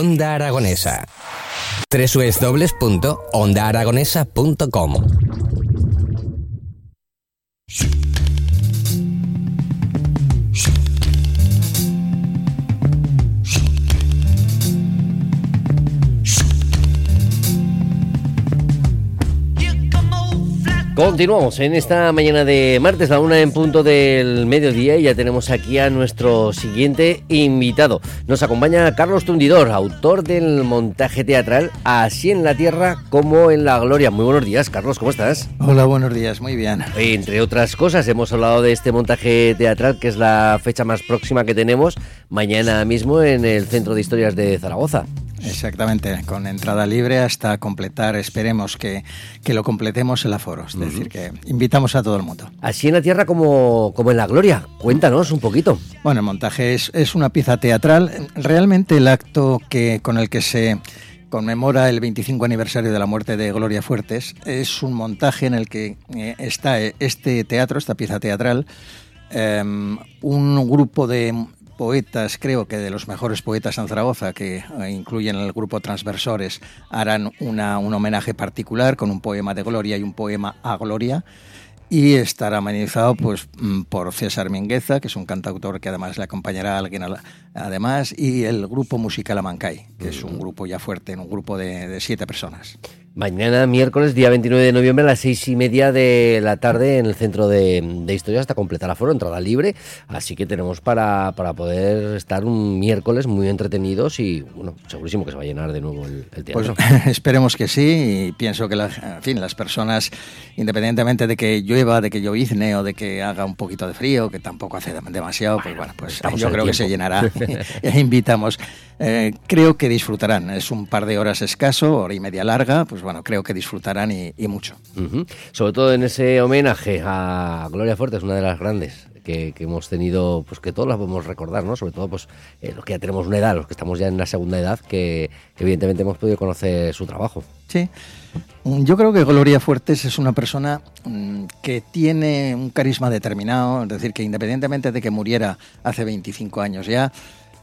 Onda Aragonesa. www.ondaaragonesa.com Continuamos en esta mañana de martes, la una en punto del mediodía y ya tenemos aquí a nuestro siguiente invitado. Nos acompaña Carlos Tundidor, autor del montaje teatral Así en la Tierra como en la Gloria. Muy buenos días, Carlos, ¿cómo estás? Hola, buenos días, muy bien. Entre otras cosas, hemos hablado de este montaje teatral, que es la fecha más próxima que tenemos, mañana mismo en el Centro de Historias de Zaragoza. Exactamente, con entrada libre hasta completar, esperemos que, que lo completemos el aforo, es decir, que invitamos a todo el mundo. Así en la tierra como, como en la gloria, cuéntanos un poquito. Bueno, el montaje es, es una pieza teatral, realmente el acto que, con el que se conmemora el 25 aniversario de la muerte de Gloria Fuertes es un montaje en el que eh, está este teatro, esta pieza teatral, em, un grupo de poetas, creo que de los mejores poetas en Zaragoza, que eh, incluyen el grupo Transversores, harán una, un homenaje particular con un poema de Gloria y un poema a Gloria. Y estará amenizado pues, mm, por César Mingueza, que es un cantautor que además le acompañará a alguien además, y el grupo musical Amancay, que es un grupo ya fuerte, un grupo de, de siete personas. Mañana, miércoles, día 29 de noviembre, a las seis y media de la tarde en el Centro de, de Historia hasta completar la foro, entrada libre. Así que tenemos para, para, poder estar un miércoles muy entretenidos y, bueno, segurísimo que se va a llenar de nuevo el, el teatro. Pues esperemos que sí y pienso que, la, en fin, las personas, independientemente de que llueva, de que llovizne o de que haga un poquito de frío, que tampoco hace demasiado, pues bueno, pues yo creo tiempo. que se llenará. e invitamos. Eh, creo que disfrutarán. Es un par de horas escaso, hora y media larga, pues bueno, creo que disfrutarán y, y mucho. Uh -huh. Sobre todo en ese homenaje a Gloria Fuerte, una de las grandes que, que, hemos tenido, pues que todos las podemos recordar, ¿no? Sobre todo, pues eh, los que ya tenemos una edad, los que estamos ya en la segunda edad, que, que evidentemente hemos podido conocer su trabajo. Sí. Yo creo que Gloria Fuertes es una persona mm, que tiene un carisma determinado, es decir, que independientemente de que muriera hace 25 años ya,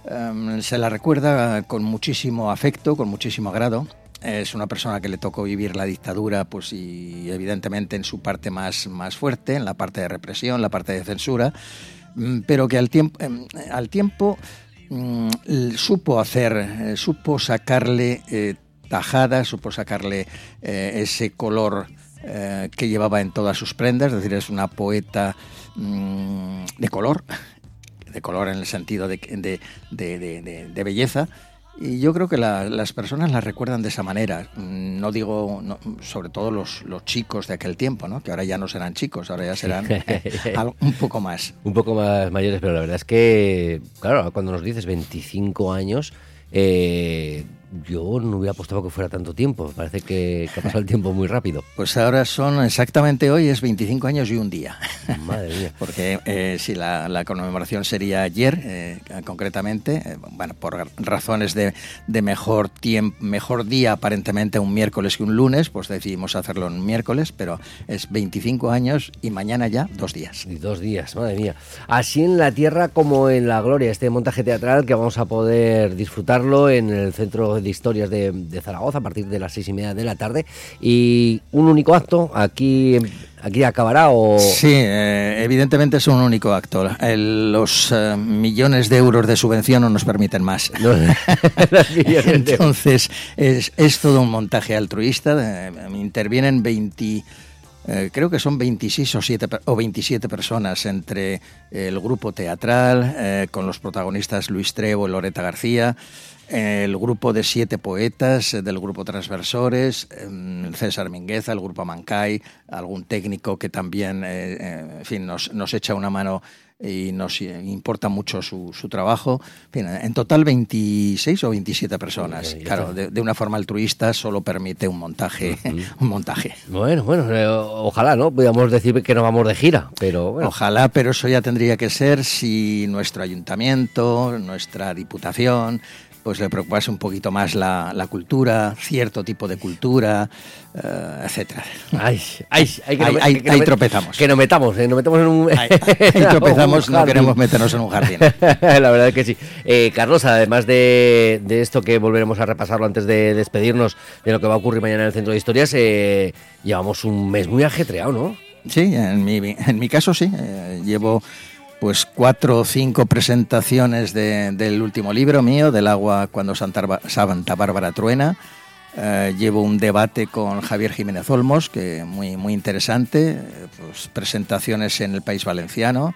um, se la recuerda con muchísimo afecto, con muchísimo agrado. Es una persona que le tocó vivir la dictadura, pues y evidentemente en su parte más, más fuerte, en la parte de represión, la parte de censura, mm, pero que al tiempo, al tiempo mm, supo hacer, eh, supo sacarle eh, tajada, supo sacarle eh, ese color eh, que llevaba en todas sus prendas, es decir, es una poeta mmm, de color, de color en el sentido de, de, de, de belleza. Y yo creo que la, las personas la recuerdan de esa manera. No digo, no, sobre todo los, los, chicos de aquel tiempo, ¿no? que ahora ya no serán chicos, ahora ya serán algo, un poco más. Un poco más mayores, pero la verdad es que, claro, cuando nos dices 25 años, eh, yo no hubiera apostado que fuera tanto tiempo. Parece que, que, ha pasado el tiempo muy rápido. Pues ahora son exactamente hoy, es 25 años y un día. Madre mía. Porque eh, si la, la, conmemoración sería ayer, eh, concretamente, eh, bueno, por razones de, de mejor tiempo, mejor día, aparentemente un miércoles que un lunes, pues decidimos hacerlo un miércoles, pero es 25 años y mañana ya dos días. Y dos días, madre mía. Así en la tierra como en la gloria, este montaje teatral que vamos a poder disfrutarlo en el centro de historias de, de, Zaragoza a partir de las seis y media de la tarde. Y un único acto aquí aquí acabará o sí eh, evidentemente es un único acto. El, los eh, millones de euros de subvención no nos permiten más. No, entonces es, es, todo un montaje altruista eh, intervienen 20 eh, creo que son 26 o, 7, o 27 personas entre el grupo teatral, eh, con los protagonistas Luis Trevo y Loreta García, el grupo de siete poetas eh, del grupo Transversores, César Mingueza, el grupo Mancay, algún técnico que también, en fin, nos, nos echa una mano y nos importa mucho su, su trabajo. En, total 26 o 27 personas. claro, de, una forma altruista solo permite un montaje. un montaje. Bueno, bueno, eh, ojalá, ¿no? Podríamos decir que no vamos de gira, pero Ojalá, pero eso ya tendría que ser si nuestro ayuntamiento, nuestra diputación, pues le preocupase un poquito más la, la cultura, cierto tipo de cultura, uh, etcétera. Ay, ay, ay, que no, ahí, que, ahí tropezamos. Que nos metamos, eh, nos metamos en un... Ahí, ahí tropezamos, no queremos meternos en un jardín. la verdad es que sí. Eh, Carlos, además de, de, esto que volveremos a repasarlo antes de despedirnos de lo que va a ocurrir mañana en el Centro de Historias, eh, llevamos un mes muy ajetreado, ¿no? Sí, en mi, en mi caso sí. Eh, llevo pues cuatro o cinco presentaciones del último libro mío, del agua cuando Santa, Bárbara truena. Eh, llevo un debate con Javier Jiménez Olmos, que muy, muy interesante, pues, presentaciones en el País Valenciano.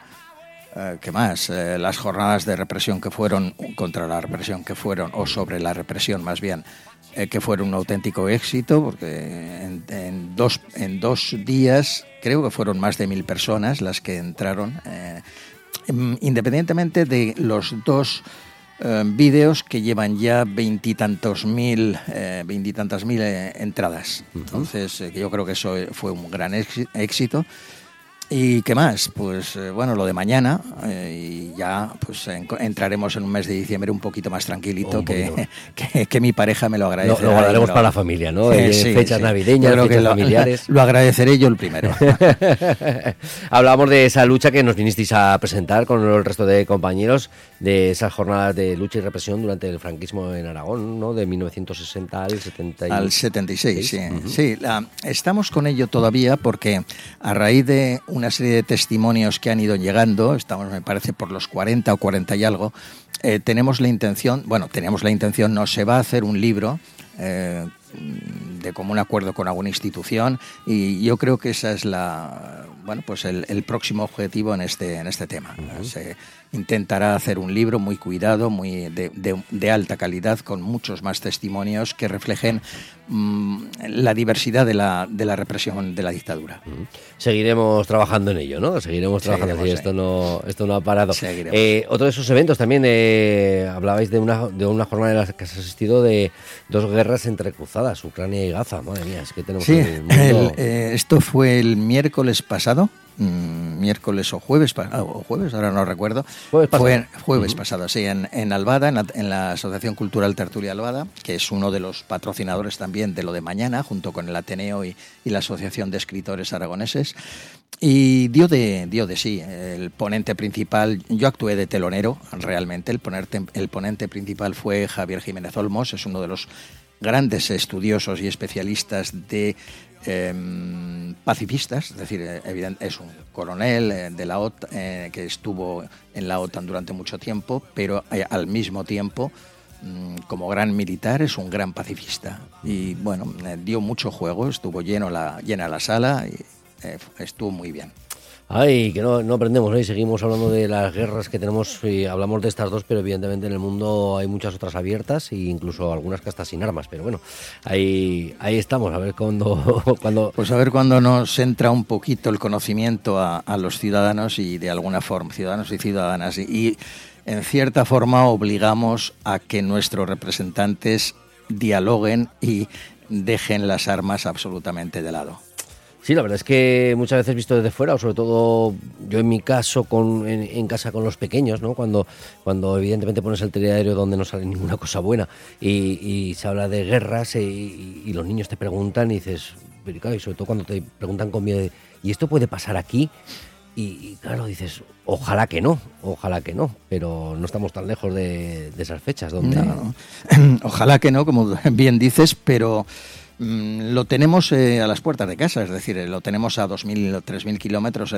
Eh, ¿Qué más? Eh, las jornadas de represión que fueron, contra la represión que fueron, o sobre la represión más bien, que fueron un auténtico éxito, porque en, dos, en dos días creo que fueron más de mil personas las que entraron independientemente de los dos em, vídeos que llevan ya veintitantos mil, eh, veintitantas mil eh, entradas. Entonces, eh, yo creo que eso fue un gran éxito. ¿Y qué más? Pues eh, bueno, lo de mañana eh, y ya pues entraremos en un mes de diciembre un poquito más tranquilito que, que, mi pareja me lo agradece. Lo, guardaremos para la familia, ¿no? Eh, fechas navideñas, fechas familiares. Lo agradeceré yo el primero. Hablábamos de esa lucha que nos vinisteis a presentar con el resto de compañeros, de esas jornadas de lucha y represión durante el franquismo en Aragón, ¿no? De 1960 al 76. Al 76, sí. sí estamos con ello todavía porque a raíz de una serie de testimonios que han ido llegando, estamos me parece por los 40 o 40 y algo, eh, tenemos la intención, bueno, tenemos la intención, no se va a hacer un libro eh, de común acuerdo con alguna institución y yo creo que esa es la bueno pues el, próximo objetivo en este en este tema. Se intentará hacer un libro muy cuidado muy de, de, alta calidad con muchos más testimonios que reflejen mm, la diversidad de la, de la represión de la dictadura. Seguiremos trabajando en ello no seguiremos trabajando así esto no esto no ha parado. Eh, otro de esos eventos también eh, hablabais de una de una jornada en la que has asistido de dos guerras entrecruzadas Ucrania y Gaza, madre mía, es que tenemos sí, eh, esto fue el miércoles pasado, mm, miércoles o jueves, ah, o jueves, ahora no recuerdo. Jueves pasado. Fue jueves pasado, sí, en, en Albada, en la, Asociación Cultural Tertulia Albada, que es uno de los patrocinadores también de lo de mañana, junto con el Ateneo y, la Asociación de Escritores Aragoneses. Y dio de, dio de sí, el ponente principal, yo actué de telonero realmente, el ponente, el ponente principal fue Javier Jiménez Olmos, es uno de los grandes estudiosos y especialistas de em, pacifistas, es decir, eh, es un coronel eh, de la OTAN eh, que estuvo en la OTAN durante mucho tiempo, pero al mismo tiempo, mm, como gran militar, es un gran pacifista. Y bueno, dio mucho juego, estuvo lleno la, llena la sala y estuvo muy bien. Ay, que no, no aprendemos. Y seguimos hablando de las guerras que tenemos y hablamos de estas dos, pero evidentemente en el mundo hay muchas otras abiertas e incluso algunas que hasta sin armas. Pero bueno, ahí, ahí estamos, a ver cuándo, cuando... Pues a ver cuándo nos entra un poquito el conocimiento a, los ciudadanos y de alguna forma, ciudadanos y ciudadanas. y en cierta forma obligamos a que nuestros representantes dialoguen y dejen las armas absolutamente de lado. Sí, la verdad es que muchas veces visto desde fuera, o sobre todo yo en mi caso con, en, casa con los pequeños, ¿no? Cuando, cuando evidentemente pones el telediario donde no sale ninguna cosa buena y, se habla de guerras eh, y, los niños te preguntan y dices, y sobre todo cuando te preguntan con miedo, ¿y esto puede pasar aquí? Y, claro, dices, ojalá que no, ojalá que no, pero no estamos tan lejos de, esas fechas. Donde... Ojalá que no, como bien dices, pero lo tenemos eh, a las puertas de casa, es decir, eh, lo tenemos a 2.000 o 3.000 kilómetros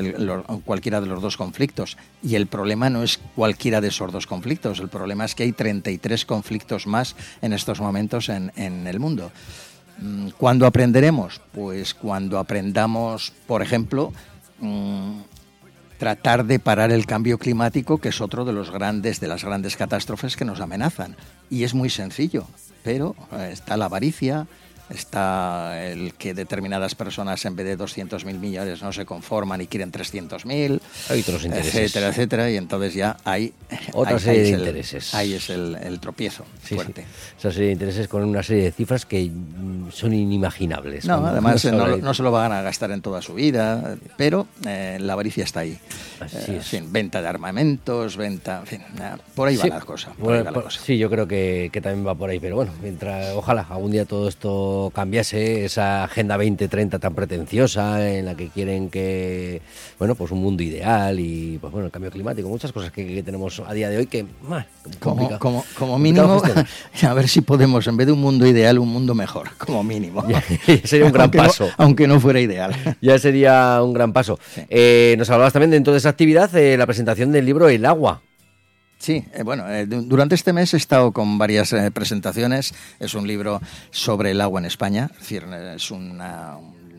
cualquiera de los dos conflictos. Y el problema no es cualquiera de esos dos conflictos, el problema es que hay 33 conflictos más en estos momentos en, el mundo. Mm, ¿Cuándo aprenderemos? Pues cuando aprendamos, por ejemplo, mm, tratar de parar el cambio climático, que es otro de los grandes, de las grandes catástrofes que nos amenazan. Y es muy sencillo, pero eh, está la avaricia, está el que determinadas personas en vez de 200.000 millones no se conforman y quieren 300.000, Hay otros intereses. etcétera, etcétera, y entonces ya hay Otra ahí- serie ahí de el- intereses. ahí es el, el tropiezo Sí, fuerte. sí. Esa serie de intereses con una serie de cifras que mm, son inimaginables. No, además eh, no, se lo van a gastar en toda su vida, pero eh, la avaricia está ahí. Así Eh, en es. fin, venta de armamentos, venta, en fin, por ahí Sí. va la cosa. por Bueno, ahí va la por- cosa. sí, yo creo que, que también va por ahí, pero bueno, mientras ojalá algún día todo esto cambiase, esa agenda 2030 tan pretenciosa en la que quieren que, bueno, pues un mundo ideal y, pues bueno, el cambio climático, muchas cosas que, que tenemos a día de hoy que, ah, Como, como, mínimo, a ver si podemos, en vez de un mundo ideal, un mundo mejor, como mínimo. Ya, sería un gran Aunque no- paso. aunque no fuera ideal. Ya sería un gran paso. Eh, nos hablabas también dentro de esa actividad de la presentación del libro El agua. Sí, eh, bueno, eh, du- durante este mes he estado con varias eh, presentaciones. Es un libro sobre el agua en España, es un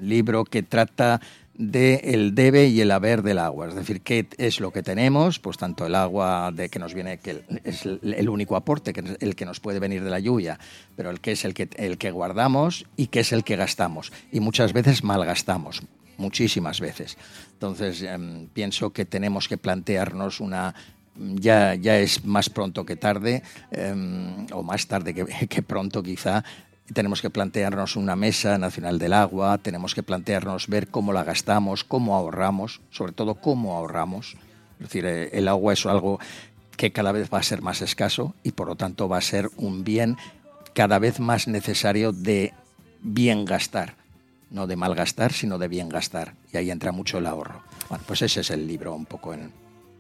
libro que trata de el debe y el haber del agua, es decir, qué es lo que tenemos, pues tanto el agua de que nos viene, que es el, único aporte, que el que nos puede venir de la lluvia, pero el que es el que, el que guardamos y que es el que gastamos. Y muchas veces malgastamos, muchísimas veces. Entonces, em, pienso que tenemos que plantearnos una ya, ya es más pronto que tarde, em, o más tarde que, que pronto quizá. Tenemos que plantearnos una mesa nacional del agua, tenemos que plantearnos ver cómo la gastamos, cómo ahorramos, sobre todo cómo ahorramos. Es decir, eh, el agua es algo que cada vez va a ser más escaso y por lo tanto va a ser un bien cada vez más necesario de bien gastar. No de mal gastar, sino de bien gastar. Y ahí entra mucho el ahorro. Bueno, pues ese es el libro un poco en,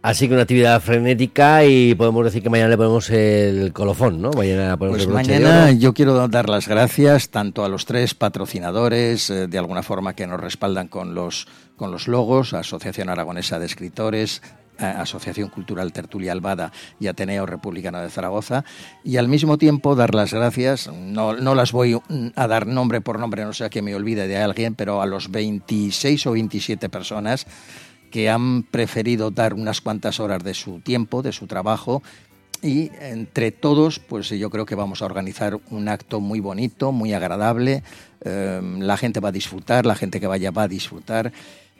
Así que una actividad frenética y podemos decir que mañana le ponemos el colofón, ¿no? Mañana ponemos Pues el mañana yo quiero dar las gracias tanto a los tres patrocinadores, eh, de alguna forma que nos respaldan con los, con los logos, Asociación Aragonesa de Escritores, Asociación Cultural Tertulia Albada y Ateneo Republicano de Zaragoza, y al mismo tiempo dar las gracias, no, no las voy a dar nombre por nombre, no sea que me olvide de alguien, pero a los 26 o 27 personas que han preferido dar unas cuantas horas de su tiempo, de su trabajo, y entre todos, pues yo creo que vamos a organizar un acto muy bonito, muy agradable. Eh, la gente va a disfrutar, la gente que vaya va a disfrutar.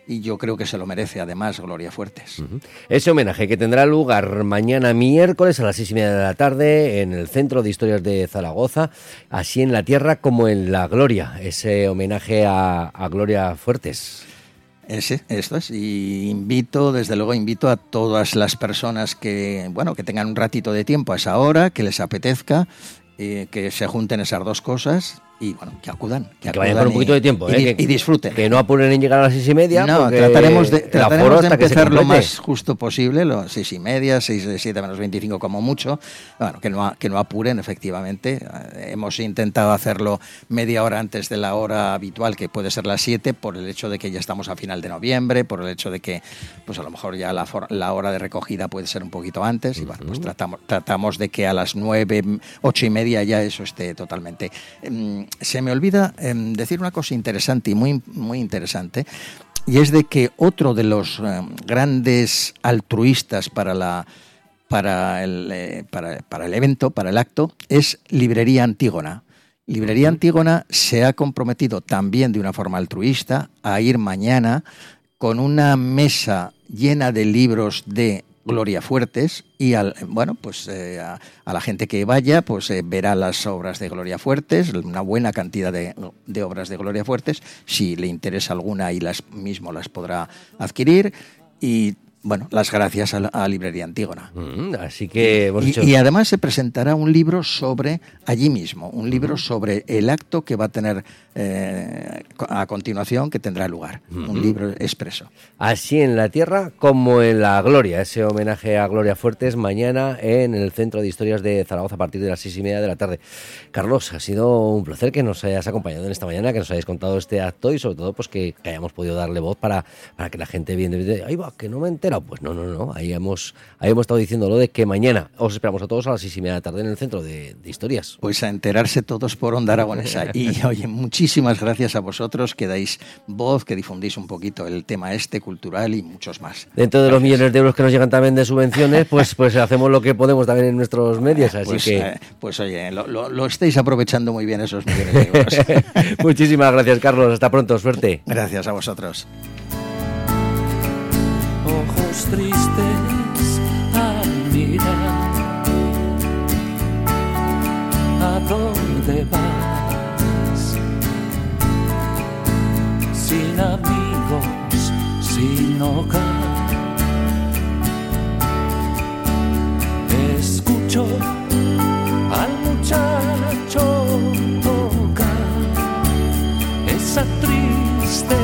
Y yo creo que se lo merece además Gloria Fuertes. Ese homenaje que tendrá lugar mañana miércoles a las seis y media de la tarde en el Centro de Historias de Zaragoza, así en la tierra como en la gloria. Ese homenaje a, a Gloria Fuertes. Ese, esto es. Y invito, desde luego, invito a todas las personas que, bueno, que tengan un ratito de tiempo a esa hora, que les apetezca, eh, que se junten esas dos cosas y, bueno, que acudan. Que, Que vayan con un y- poquito de tiempo, y, ¿eh? y disfruten. Que no apuren en llegar a las seis y media. No, trataremos de, trataremos de empezar lo más justo posible, lo seis y media, seis siete menos 25 como mucho. Bueno, que no, que no apuren, efectivamente. Eh, Hemos intentado hacerlo media hora antes de la hora habitual, que puede ser las 7, por el hecho de que ya estamos a final de noviembre, por el hecho de que, pues a lo mejor ya la, for- la hora de recogida puede ser un poquito antes. Y bueno, pues tratamos, tratamos de que a las 9, ocho y media ya eso esté totalmente. Em, Se me olvida em, decir una cosa interesante y muy, muy interesante, y es de que otro de los em, grandes altruistas para la para el, eh, para, para el evento, para el acto, es Librería Antígona. Librería Antígona se ha comprometido también de una forma altruista a ir mañana con una mesa llena de libros de Gloria Fuertes y al bueno pues eh, a, la gente que vaya pues eh, verá las obras de Gloria Fuertes una buena cantidad de, de obras de Gloria Fuertes. Si le interesa alguna y las mismo las podrá adquirir. Y bueno las gracias a, la, a Librería Antígona Mm, así que hemos y, hecho- y además se presentará un libro sobre allí mismo, un libro sobre el acto que va a tener eh, a continuación, que tendrá lugar, un libro expreso. Así en la tierra como en la gloria. Ese homenaje a Gloria Fuertes mañana en el Centro de Historias de Zaragoza a partir de las seis y media de la tarde. Carlos, ha sido un placer que nos hayas acompañado en esta mañana, que nos hayáis contado este acto y sobre todo pues que, que hayamos podido darle voz para, para que la gente viene, ahí va, que no me he Pues no, no, no. Ahí hemos, ahí hemos estado diciendo lo de que mañana os esperamos a todos a las seis y media de la tarde en el centro de, historias. Pues a enterarse todos por Onda Aragonesa. Y oye, muchísimas gracias a vosotros que dais voz, que difundís un poquito el tema este cultural y muchos más. Dentro de los millones de euros que nos llegan también de subvenciones, pues, pues hacemos lo que podemos también en nuestros medios. Así pues, que. Eh, pues oye, lo, lo estáis aprovechando muy bien esos millones de euros. Muchísimas gracias, Carlos. Hasta pronto. Suerte. Gracias a vosotros. Ojos tristes al mirar. ¿A dónde vas? Sin amigos, sin hogar. Escucho al muchacho esa triste